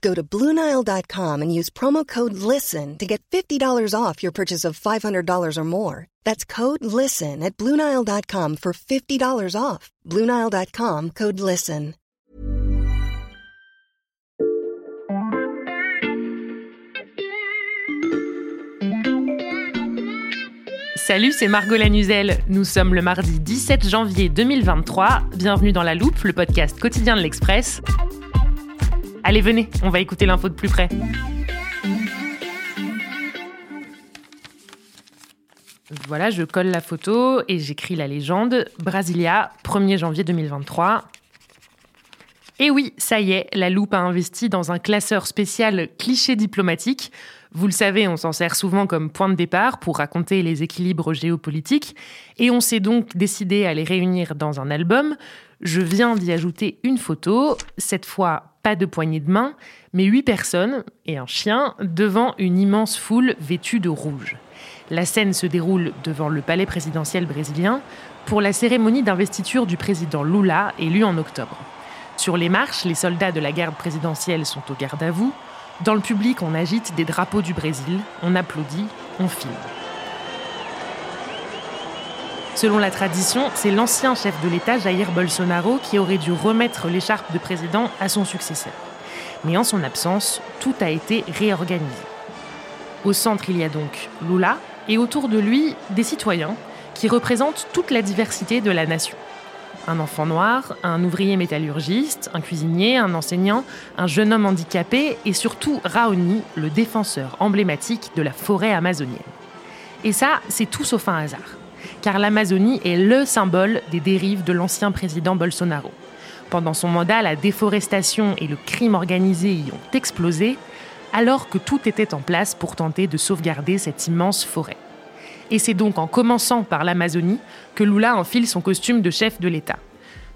Go to BlueNile.com and use promo code LISTEN to get $50 off your purchase of $500 or more. That's code LISTEN at BlueNile.com for $50 off. BlueNile.com code LISTEN. Salut, c'est Margot Lanuzel. Nous sommes le mardi 17 janvier 2023. Bienvenue dans La Loupe, le podcast quotidien de l'Express. Allez, venez, on va écouter l'info de plus près. Voilà, je colle la photo et j'écris la légende. Brasilia, 1er janvier 2023. Et oui, ça y est, la loupe a investi dans un classeur spécial cliché diplomatique. Vous le savez, on s'en sert souvent comme point de départ pour raconter les équilibres géopolitiques. Et on s'est donc décidé à les réunir dans un album. Je viens d'y ajouter une photo, cette fois pas de poignée de main, mais huit personnes et un chien devant une immense foule vêtue de rouge. La scène se déroule devant le palais présidentiel brésilien pour la cérémonie d'investiture du président Lula élu en octobre. Sur les marches, les soldats de la garde présidentielle sont au garde à vous. Dans le public, on agite des drapeaux du Brésil, on applaudit, on filme. Selon la tradition, c'est l'ancien chef de l'État, Jair Bolsonaro, qui aurait dû remettre l'écharpe de président à son successeur. Mais en son absence, tout a été réorganisé. Au centre, il y a donc Lula, et autour de lui, des citoyens qui représentent toute la diversité de la nation. Un enfant noir, un ouvrier métallurgiste, un cuisinier, un enseignant, un jeune homme handicapé et surtout Raoni, le défenseur emblématique de la forêt amazonienne. Et ça, c'est tout sauf un hasard car l'Amazonie est le symbole des dérives de l'ancien président Bolsonaro. Pendant son mandat, la déforestation et le crime organisé y ont explosé, alors que tout était en place pour tenter de sauvegarder cette immense forêt. Et c'est donc en commençant par l'Amazonie que Lula enfile son costume de chef de l'État.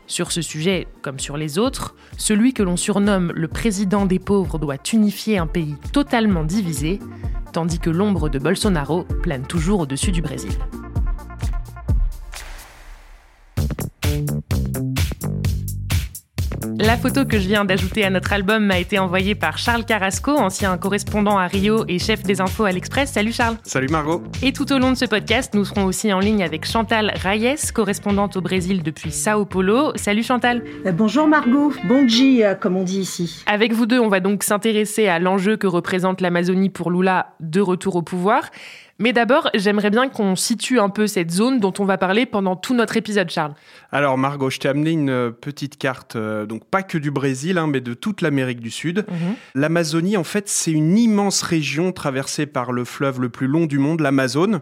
Sur ce sujet, comme sur les autres, celui que l'on surnomme le président des pauvres doit unifier un pays totalement divisé, tandis que l'ombre de Bolsonaro plane toujours au-dessus du Brésil. La photo que je viens d'ajouter à notre album m'a été envoyée par Charles Carrasco, ancien correspondant à Rio et chef des infos à l'Express. Salut Charles. Salut Margot. Et tout au long de ce podcast, nous serons aussi en ligne avec Chantal Reyes, correspondante au Brésil depuis Sao Paulo. Salut Chantal. Euh, bonjour Margot, bon G, euh, comme on dit ici. Avec vous deux, on va donc s'intéresser à l'enjeu que représente l'Amazonie pour Lula de retour au pouvoir. Mais d'abord, j'aimerais bien qu'on situe un peu cette zone dont on va parler pendant tout notre épisode, Charles. Alors Margot, je t'ai amené une euh, petite carte, euh, donc pas que du Brésil, hein, mais de toute l'Amérique du Sud. Mhm. L'Amazonie, en fait, c'est une immense région traversée par le fleuve le plus long du monde, l'Amazone.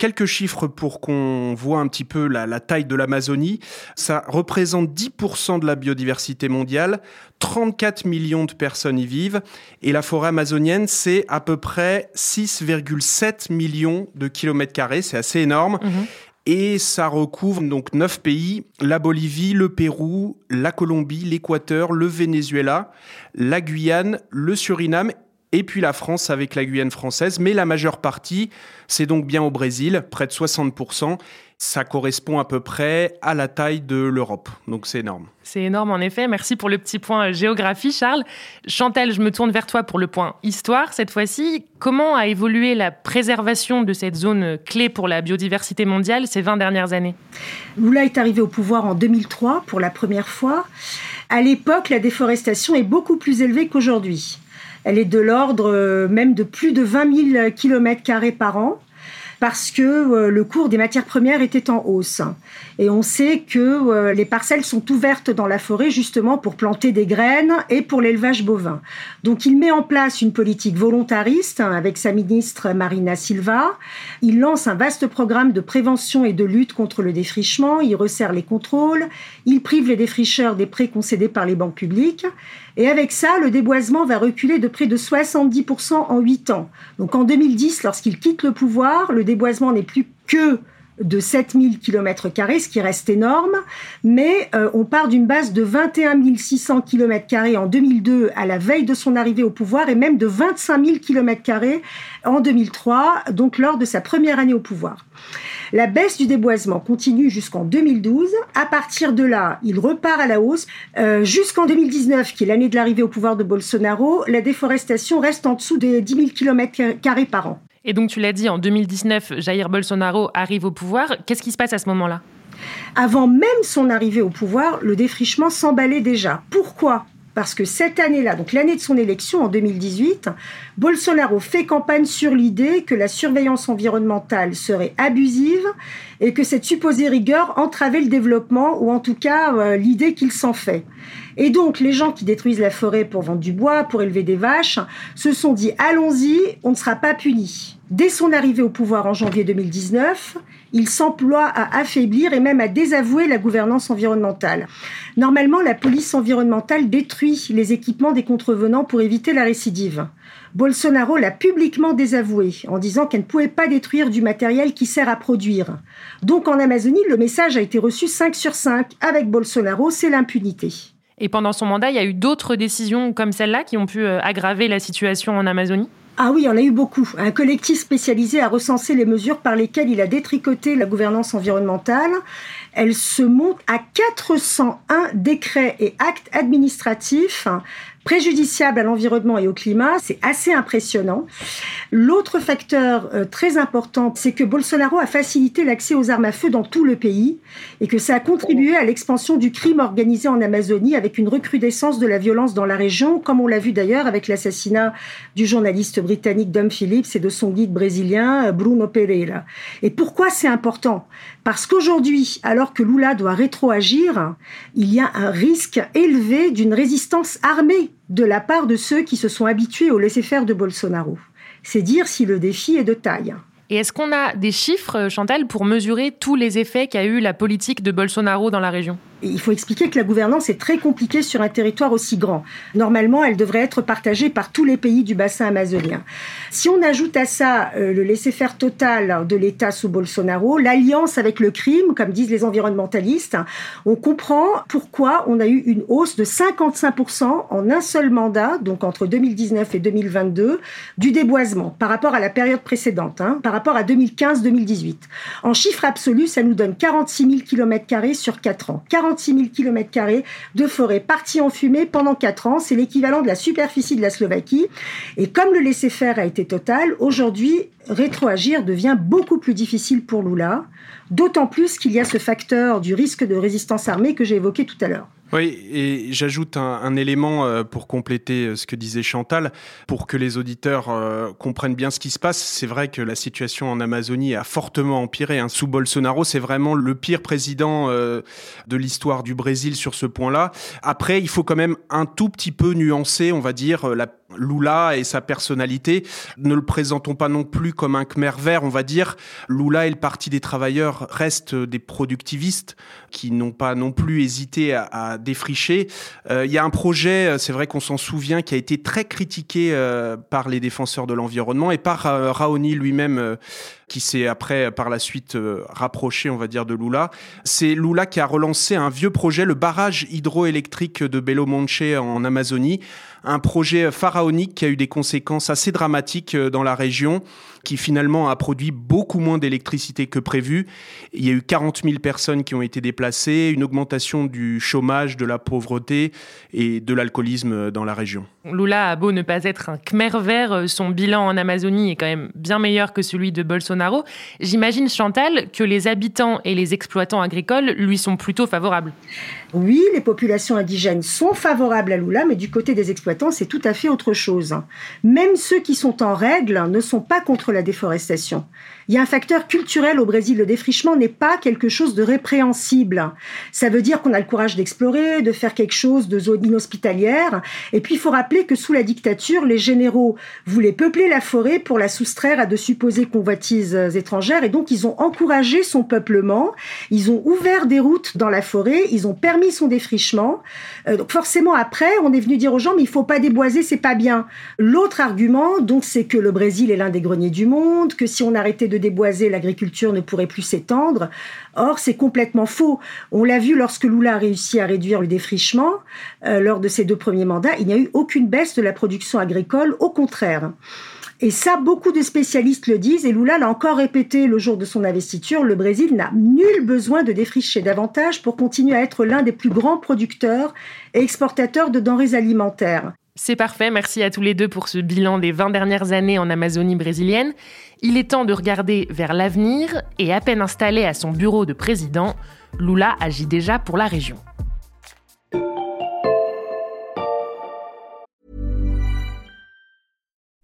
Quelques chiffres pour qu'on voit un petit peu la, la taille de l'Amazonie. Ça représente 10% de la biodiversité mondiale, 34 millions de personnes y vivent, et la forêt amazonienne, c'est à peu près 6,7 millions de kilomètres carrés, c'est assez énorme. Mhm. Et ça recouvre donc neuf pays la Bolivie, le Pérou, la Colombie, l'Équateur, le Venezuela, la Guyane, le Suriname et puis la France avec la Guyane française. Mais la majeure partie, c'est donc bien au Brésil, près de 60%. Ça correspond à peu près à la taille de l'Europe. Donc c'est énorme. C'est énorme en effet. Merci pour le petit point euh, géographie, Charles. Chantal, je me tourne vers toi pour le point histoire cette fois-ci. Comment a évolué la préservation de cette zone clé pour la biodiversité mondiale ces 20 dernières années? Lula est arrivé au pouvoir en 2003 pour la première fois. À l'époque, la déforestation est beaucoup plus élevée qu'aujourd'hui. Elle est de l'ordre euh, même de plus de 20 000 km par an. Parce que euh, le cours des matières premières était en hausse. Et on sait que euh, les parcelles sont ouvertes dans la forêt justement pour planter des graines et pour l'élevage bovin. Donc il met en place une politique volontariste hein, avec sa ministre Marina Silva. Il lance un vaste programme de prévention et de lutte contre le défrichement. Il resserre les contrôles. Il prive les défricheurs des prêts concédés par les banques publiques. Et avec ça, le déboisement va reculer de près de 70% en 8 ans. Donc en 2010, lorsqu'il quitte le pouvoir, le déboisement n'est plus que de 7000 km, ce qui reste énorme, mais euh, on part d'une base de 21 600 km en 2002 à la veille de son arrivée au pouvoir et même de 25 000 km en 2003, donc lors de sa première année au pouvoir. La baisse du déboisement continue jusqu'en 2012. À partir de là, il repart à la hausse. Euh, jusqu'en 2019, qui est l'année de l'arrivée au pouvoir de Bolsonaro, la déforestation reste en dessous des 10 000 km par an. Et donc, tu l'as dit, en 2019, Jair Bolsonaro arrive au pouvoir. Qu'est-ce qui se passe à ce moment-là? Avant même son arrivée au pouvoir, le défrichement s'emballait déjà. Pourquoi? Parce que cette année-là, donc l'année de son élection en 2018, Bolsonaro fait campagne sur l'idée que la surveillance environnementale serait abusive et que cette supposée rigueur entravait le développement, ou en tout cas euh, l'idée qu'il s'en fait. Et donc les gens qui détruisent la forêt pour vendre du bois, pour élever des vaches, se sont dit allons-y, on ne sera pas punis. Dès son arrivée au pouvoir en janvier 2019, il s'emploie à affaiblir et même à désavouer la gouvernance environnementale. Normalement, la police environnementale détruit les équipements des contrevenants pour éviter la récidive. Bolsonaro l'a publiquement désavoué en disant qu'elle ne pouvait pas détruire du matériel qui sert à produire. Donc en Amazonie, le message a été reçu 5 sur 5. Avec Bolsonaro, c'est l'impunité. Et pendant son mandat, il y a eu d'autres décisions comme celle-là qui ont pu euh, aggraver la situation en Amazonie ah oui, on a eu beaucoup. Un collectif spécialisé a recensé les mesures par lesquelles il a détricoté la gouvernance environnementale. Elle se monte à 401 décrets et actes administratifs préjudiciable à l'environnement et au climat, c'est assez impressionnant. L'autre facteur euh, très important, c'est que Bolsonaro a facilité l'accès aux armes à feu dans tout le pays et que ça a contribué à l'expansion du crime organisé en Amazonie avec une recrudescence de la violence dans la région, comme on l'a vu d'ailleurs avec l'assassinat du journaliste britannique Dom Phillips et de son guide brésilien euh, Bruno Pereira. Et pourquoi c'est important? Parce qu'aujourd'hui, alors que Lula doit rétroagir, il y a un risque élevé d'une résistance armée de la part de ceux qui se sont habitués au laisser-faire de Bolsonaro. C'est dire si le défi est de taille. Et est-ce qu'on a des chiffres, Chantal, pour mesurer tous les effets qu'a eu la politique de Bolsonaro dans la région? Il faut expliquer que la gouvernance est très compliquée sur un territoire aussi grand. Normalement, elle devrait être partagée par tous les pays du bassin amazonien. Si on ajoute à ça euh, le laisser-faire total de l'État sous Bolsonaro, l'alliance avec le crime, comme disent les environnementalistes, on comprend pourquoi on a eu une hausse de 55% en un seul mandat, donc entre 2019 et 2022, du déboisement par rapport à la période précédente, hein, par rapport à 2015-2018. En chiffre absolu, ça nous donne 46 000 km sur 4 ans. 46 000 km de forêt partie en fumée pendant 4 ans. C'est l'équivalent de la superficie de la Slovaquie. Et comme le laisser-faire a été total, aujourd'hui, rétroagir devient beaucoup plus difficile pour Lula, d'autant plus qu'il y a ce facteur du risque de résistance armée que j'ai évoqué tout à l'heure. Oui, et j'ajoute un, élément euh, pour compléter euh, ce que disait Chantal, pour que les auditeurs euh, comprennent bien ce qui se passe. C'est vrai que la situation en Amazonie a fortement empiré. Hein. Sous Bolsonaro, c'est vraiment le pire président de l'histoire du Brésil sur ce point-là. Après, il faut quand même un tout petit peu nuancer, on va dire, la Lula et sa personnalité. Ne le présentons pas non plus comme un Khmer vert, on va dire. Lula et le Parti des travailleurs restent des productivistes qui n'ont pas non plus hésité à, défricher. Euh, il y a un projet, euh, c'est vrai qu'on s'en souvient, qui a été très critiqué euh, par les défenseurs de l'environnement et par Raoni lui-même qui s'est après, par la suite, rapproché, on va dire, de Lula. C'est Lula qui a relancé un vieux projet, le barrage hydroélectrique de Belo Monte en Amazonie, un projet pharaonique qui a eu des conséquences assez dramatiques euh, dans la région, qui finalement a produit beaucoup moins d'électricité que prévu. Il y a eu 40 000 personnes qui ont été déplacées, une augmentation du chômage, de la pauvreté et de l'alcoolisme dans la région. Lula a beau ne pas être un Khmer vert, euh, son bilan en Amazonie est quand même bien meilleur que celui de Bolsonaro. J'imagine, Chantal, que les habitants et les exploitants agricoles lui sont plutôt favorables. Oui, les populations indigènes sont favorables à Lula, mais du côté des exploitants, c'est tout à fait autre chose. Même ceux qui sont en règle ne sont pas contre la déforestation. Il y a un facteur culturel au Brésil. Le défrichement n'est pas quelque chose de répréhensible. Ça veut dire qu'on a le courage d'explorer, de faire quelque chose de zone inhospitalière. Et puis, il faut rappeler que sous la dictature, les généraux voulaient peupler la forêt pour la soustraire à de supposées convoitises étrangères. Et donc, ils ont encouragé son peuplement. Ils ont ouvert des routes dans la forêt. Ils ont permis son défrichement. Euh, donc, forcément, après, on est venu dire aux gens, mais il faut pas déboiser, c'est pas bien. L'autre argument, donc, c'est que le Brésil est l'un des greniers du monde, que si on arrêtait de déboiser, l'agriculture ne pourrait plus s'étendre. Or, c'est complètement faux. On l'a vu lorsque Lula a réussi à réduire le défrichement euh, lors de ses deux premiers mandats. Il n'y a eu aucune baisse de la production agricole, au contraire. Et ça, beaucoup de spécialistes le disent, et Lula l'a encore répété le jour de son investiture, le Brésil n'a nul besoin de défricher davantage pour continuer à être l'un des plus grands producteurs et exportateurs de denrées alimentaires. C'est parfait, merci à tous les deux pour ce bilan des 20 dernières années en Amazonie brésilienne. Il est temps de regarder vers l'avenir et à peine installé à son bureau de président, Lula agit déjà pour la région.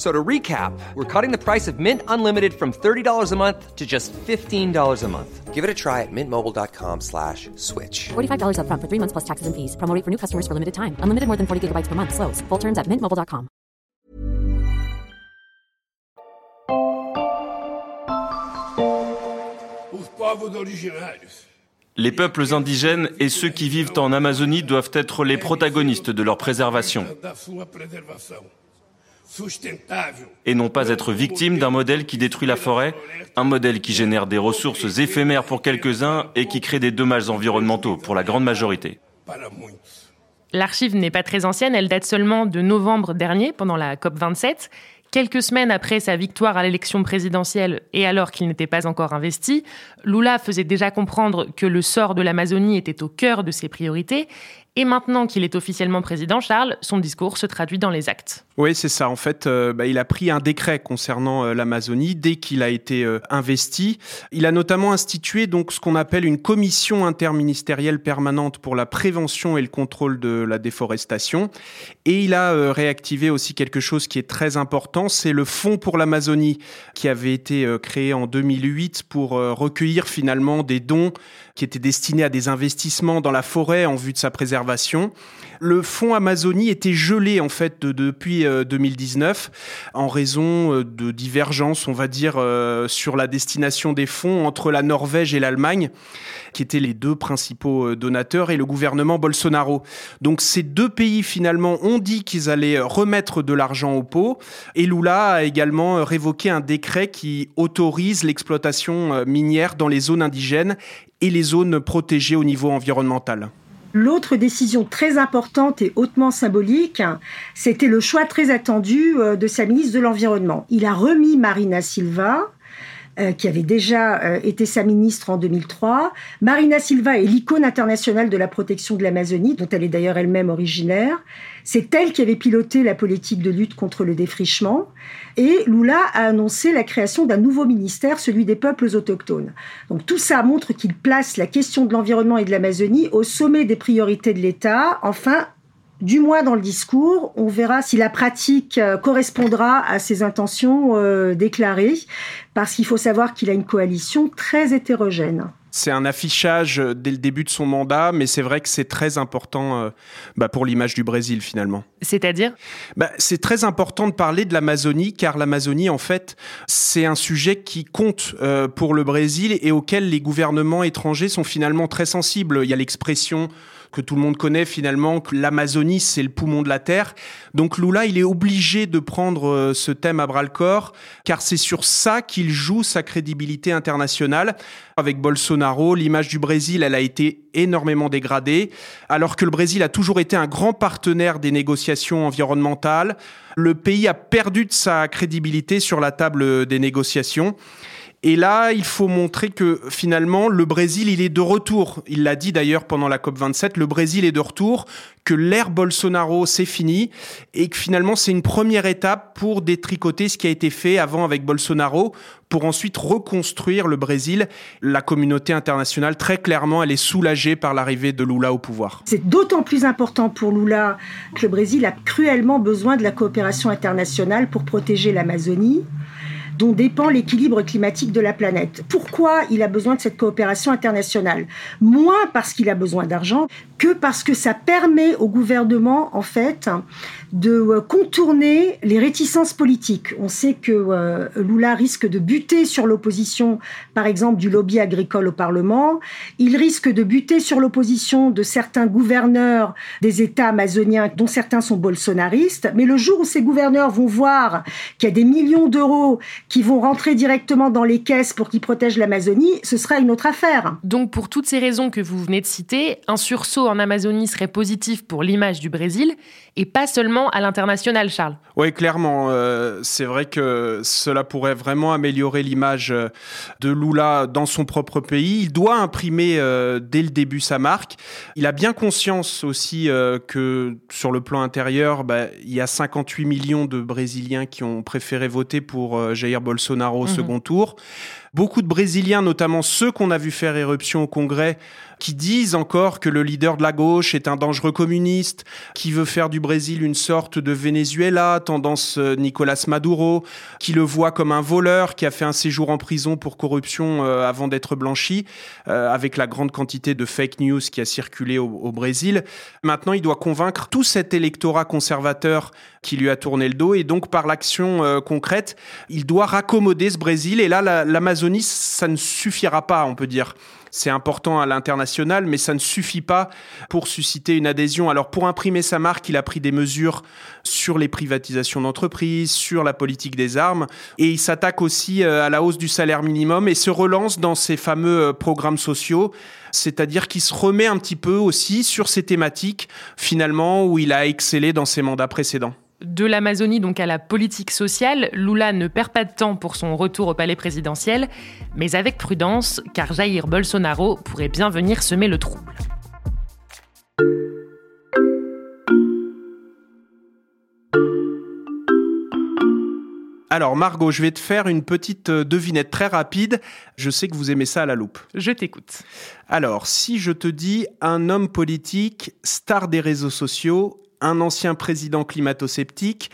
So to recap, we're cutting the price of Mint Unlimited from $30 a month to just $15 a month. Give it a try at mintmobile.com slash switch. $45 up front for three months plus taxes and fees. Promo rate for new customers for limited time. Unlimited more than 40 gigabytes per month. Slows. Full terms at mintmobile.com. Les peuples indigènes et ceux qui vivent en Amazonie doivent être les protagonistes de leur préservation et non pas être victimes d'un modèle qui détruit la forêt, un modèle qui génère des ressources éphémères pour quelques-uns et qui crée des dommages environnementaux pour la grande majorité. L'archive n'est pas très ancienne, elle date seulement de novembre dernier, pendant la COP27. Quelques semaines après sa victoire à l'élection présidentielle et alors qu'il n'était pas encore investi, Lula faisait déjà comprendre que le sort de l'Amazonie était au cœur de ses priorités et maintenant qu'il est officiellement président, Charles, son discours se traduit dans les actes. Oui, c'est ça. En fait, euh, bah, il a pris un décret concernant euh, l'Amazonie dès qu'il a été euh, investi. Il a notamment institué donc ce qu'on appelle une commission interministérielle permanente pour la prévention et le contrôle de la déforestation. Et il a réactivé aussi quelque chose qui est très important, c'est le Fonds pour l'Amazonie qui avait été créé en 2008 pour recueillir finalement des dons qui étaient destinés à des investissements dans la forêt en vue de sa préservation. Le fonds Amazonie était gelé en fait depuis 2019 euh, en raison euh, de divergences, on va dire, euh, sur la destination des fonds entre la Norvège et l'Allemagne, qui étaient les deux principaux donateurs, et le gouvernement Bolsonaro. Donc ces deux pays finalement ont dit qu'ils allaient remettre de l'argent au pot, et Lula a également révoqué un décret qui autorise l'exploitation minière dans les zones indigènes et les zones protégées au niveau environnemental. L'autre décision très importante et hautement symbolique, c'était le choix très attendu euh, de sa ministre de l'Environnement. Il a remis Marina Silva, euh, qui avait déjà euh, été sa ministre en 2003. Marina Silva est l'icône internationale de la protection de l'Amazonie, dont elle est d'ailleurs elle-même originaire. C'est elle qui avait piloté la politique de lutte contre le défrichement. Et Lula a annoncé la création d'un nouveau ministère, celui des peuples autochtones. Donc tout ça montre qu'il place la question de l'environnement et de l'Amazonie au sommet des priorités de l'État. Enfin, du moins dans le discours. On verra si la pratique euh, correspondra à ses intentions euh, déclarées, parce qu'il faut savoir qu'il a une coalition très hétérogène. C'est un affichage euh, dès le début de son mandat, mais c'est vrai que c'est très important bah, pour l'image du Brésil finalement. C'est-à-dire? Bah, C'est très important de parler de l'Amazonie, car l'Amazonie, en fait, c'est un sujet qui compte pour le Brésil et auquel les gouvernements étrangers sont finalement très sensibles. Il y a l'expression que tout le monde connaît finalement, que l'Amazonie, c'est le poumon de la Terre. Donc Lula, il est obligé de prendre euh, ce thème à bras le corps, car c'est sur ça qu'il joue sa crédibilité internationale. Avec Bolsonaro, l'image du Brésil, elle a été énormément dégradée, alors que le Brésil a toujours été un grand partenaire des négociations environnementales. Le pays a perdu de sa crédibilité sur la table des négociations. Et là, il faut montrer que finalement, le Brésil, il est de retour. Il l'a dit d'ailleurs pendant la COP27, le Brésil est de retour, que l'ère Bolsonaro, c'est fini, et que finalement, c'est une première étape pour détricoter ce qui a été fait avant avec Bolsonaro, pour ensuite reconstruire le Brésil. La communauté internationale, très clairement, elle est soulagée par l'arrivée de Lula au pouvoir. C'est d'autant plus important pour Lula que le Brésil a cruellement besoin de la coopération internationale pour protéger l'Amazonie dont dépend l'équilibre climatique de la planète. Pourquoi il a besoin de cette coopération internationale? Moins parce qu'il a besoin d'argent que parce que ça permet au gouvernement, en fait, de euh, contourner les réticences politiques. On sait que euh, Lula risque de buter sur l'opposition, par exemple, du lobby agricole au Parlement. Il risque de buter sur l'opposition de certains gouverneurs des États amazoniens, dont certains sont bolsonaristes. Mais le jour où ces gouverneurs vont voir qu'il y a des millions d'euros qui vont rentrer directement dans les caisses pour qu'ils protègent l'Amazonie, ce sera une autre affaire. Donc, pour toutes ces raisons que vous venez de citer, un sursaut en Amazonie serait positif pour l'image du Brésil et pas seulement à l'international, Charles. Oui, clairement. Euh, c'est vrai que cela pourrait vraiment améliorer l'image euh, de Lula dans son propre pays. Il doit imprimer euh, dès le début sa marque. Il a bien conscience aussi que sur le plan intérieur, bah, il y a 58 millions de Brésiliens qui ont préféré voter pour Jair Bolsonaro au mhm. second tour. Beaucoup de Brésiliens, notamment ceux qu'on a vu faire éruption au Congrès, qui disent encore que le leader de la gauche est un dangereux communiste, qui veut faire du Brésil une sorte de Venezuela, tendance euh, Nicolas Maduro, qui le voit comme un voleur, qui a fait un séjour en prison pour corruption euh, avant d'être blanchi, euh, avec la grande quantité de fake news qui a circulé au, au Brésil. Maintenant, il doit convaincre tout cet électorat conservateur qui lui a tourné le dos, et donc par l'action concrète, il doit raccommoder ce Brésil. Et là, l'Amazonie, ça ne suffira pas, on peut dire c'est important à l'international, mais ça ne suffit pas pour susciter une adhésion. Alors pour imprimer sa marque, il a pris des mesures sur les privatisations d'entreprises, sur la politique des armes, et il s'attaque aussi euh, à la hausse du salaire minimum et se relance dans ses fameux euh, programmes sociaux c'est-à-dire qu'il se remet un petit peu aussi sur ces thématiques, finalement, où il a excellé dans ses mandats précédents. De l'Amazonie donc à la politique sociale, Lula ne perd pas de temps pour son retour au palais présidentiel, mais avec prudence, car Jair Bolsonaro pourrait bien venir semer le trouble. Alors Margot, je vais te faire une petite euh, devinette très rapide. Je sais que vous aimez ça à la loupe. Je t'écoute. Alors, si je te dis un homme politique, star des réseaux sociaux, un ancien président climato-sceptique,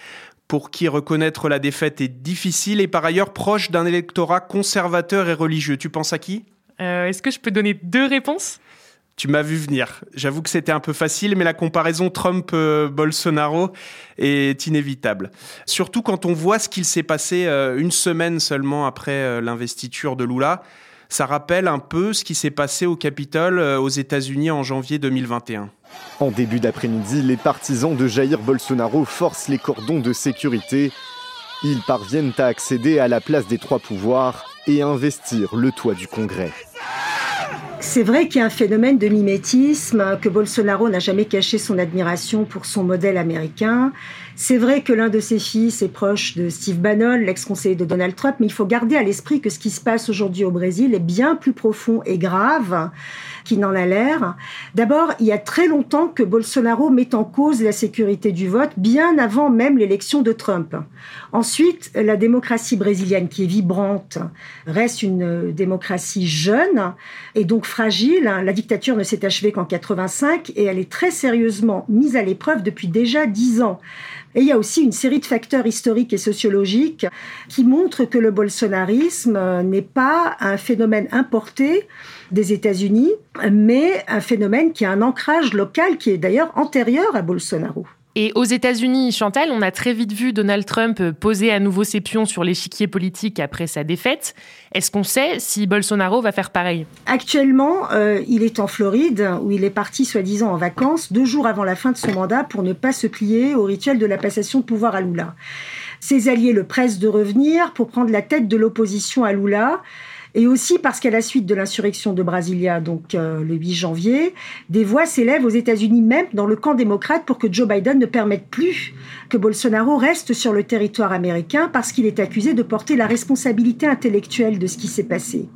pour qui reconnaître la défaite est difficile et par ailleurs proche d'un électorat conservateur et religieux. Tu penses à qui? Euh, Est-ce que je peux donner deux réponses? Tu m'as vu venir. J'avoue que c'était un peu facile, mais la comparaison Trump-Bolsonaro est inévitable. Surtout quand on voit ce qu'il s'est passé euh, une semaine seulement après euh, l'investiture de Lula. Ça rappelle un peu ce qui s'est passé au Capitole aux États-Unis en janvier 2021. En début d'après-midi, les partisans de Jair Bolsonaro forcent les cordons de sécurité. Ils parviennent à accéder à la place des trois pouvoirs et investir le toit du Congrès. C'est vrai qu'il y a un phénomène de mimétisme, que Bolsonaro n'a jamais caché son admiration pour son modèle américain. C'est vrai que l'un de ses fils est proche de Steve Bannon, l'ex-conseiller de Donald Trump, mais il faut garder à l'esprit que ce qui se passe aujourd'hui au Brésil est bien plus profond et grave qu'il n'en a l'air. D'abord, il y a très longtemps que Bolsonaro met en cause la sécurité du vote, bien avant même l'élection de Trump. Ensuite, la démocratie brésilienne, qui est vibrante, reste une démocratie jeune et donc fragile. La dictature ne s'est achevée qu'en 85 et elle est très sérieusement mise à l'épreuve depuis déjà dix ans. Et il y a aussi une série de facteurs historiques et sociologiques qui montrent que le bolsonarisme n'est pas un phénomène importé des États-Unis, mais un phénomène qui a un ancrage local qui est d'ailleurs antérieur à Bolsonaro. Et aux États-Unis, Chantal, on a très vite vu Donald Trump poser à nouveau ses pions sur l'échiquier politique après sa défaite. Est-ce qu'on sait si Bolsonaro va faire pareil? Actuellement, euh, il est en Floride, où il est parti soi-disant en vacances, deux jours avant la fin de son mandat, pour ne pas se plier au rituel de la passation de pouvoir à Lula. Ses alliés le pressent de revenir pour prendre la tête de l'opposition à Lula. Et aussi parce qu'à la suite de l'insurrection de Brasilia, donc euh, le 8 janvier, des voix s'élèvent aux États-Unis même dans le camp démocrate pour que Joe Biden ne permette plus que Bolsonaro reste sur le territoire américain parce qu'il est accusé de porter la responsabilité intellectuelle de ce qui s'est passé.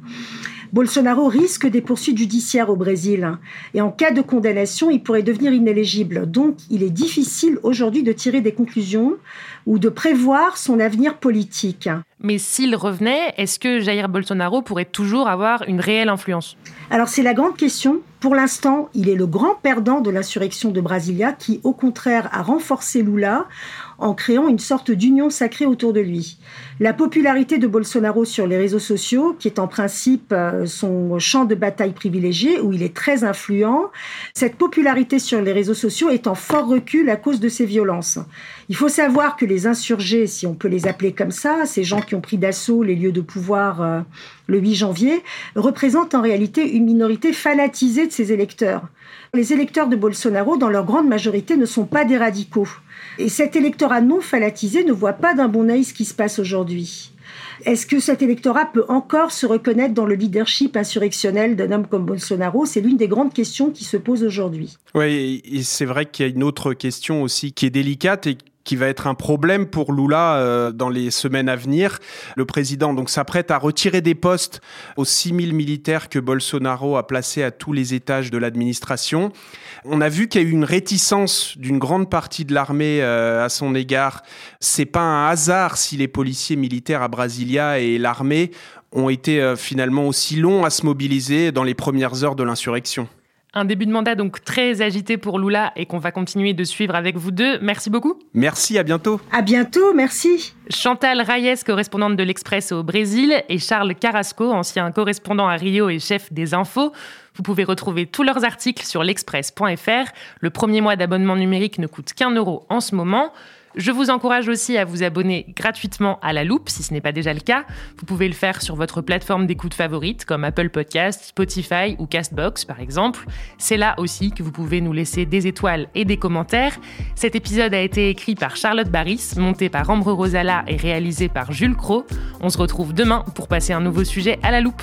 Bolsonaro risque des poursuites judiciaires au Brésil hein. et en cas de condamnation, il pourrait devenir inéligible. Donc, il est difficile aujourd'hui de tirer des conclusions ou de prévoir son avenir politique. Mais s'il revenait, est-ce que Jair Bolsonaro pourrait toujours avoir une réelle influence? Alors c'est la grande question. Pour l'instant, il est le grand perdant de l'insurrection de Brasilia qui, au contraire, a renforcé Lula en créant une sorte d'union sacrée autour de lui. La popularité de Bolsonaro sur les réseaux sociaux, qui est en principe euh, son champ de bataille privilégié, où il est très influent, cette popularité sur les réseaux sociaux est en fort recul à cause de ces violences. Il faut savoir que les insurgés, si on peut les appeler comme ça, ces gens qui ont pris d'assaut les lieux de pouvoir euh, le 8 janvier, représentent en réalité une minorité fanatisée de ses électeurs. Les électeurs de Bolsonaro, dans leur grande majorité, ne sont pas des radicaux. Et cet électorat non fanatisé ne voit pas d'un bon œil ce qui se passe aujourd'hui. Est-ce que cet électorat peut encore se reconnaître dans le leadership insurrectionnel d'un homme comme Bolsonaro? C'est l'une des grandes questions qui se posent aujourd'hui. Oui, et c'est vrai qu'il y a une autre question aussi qui est délicate et qui va être un problème pour Lula euh, dans les semaines à venir. Le président donc s'apprête à retirer des postes aux 6000 militaires que Bolsonaro a placés à tous les étages de l'administration. On a vu qu'il y a eu une réticence d'une grande partie de l'armée euh, à son égard. C'est pas un hasard si les policiers militaires à Brasilia et l'armée ont été euh, finalement aussi longs à se mobiliser dans les premières heures de l'insurrection. Un début de mandat donc très agité pour Lula et qu'on va continuer de suivre avec vous deux. Merci beaucoup. Merci, à bientôt. À bientôt, merci. Chantal Reyes, correspondante de l'Express au Brésil, et Charles Carrasco, ancien correspondant à Rio et chef des infos. Vous pouvez retrouver tous leurs articles sur l'express.fr. Le premier mois d'abonnement numérique ne coûte qu'un euro en ce moment. Je vous encourage aussi à vous abonner gratuitement à la loupe si ce n'est pas déjà le cas. Vous pouvez le faire sur votre plateforme d'écoute favorite comme Apple Podcast, Spotify ou Castbox par exemple. C'est là aussi que vous pouvez nous laisser des étoiles et des commentaires. Cet épisode a été écrit par Charlotte Barris, monté par Ambre Rosala et réalisé par Jules Cro. On se retrouve demain pour passer un nouveau sujet à la loupe.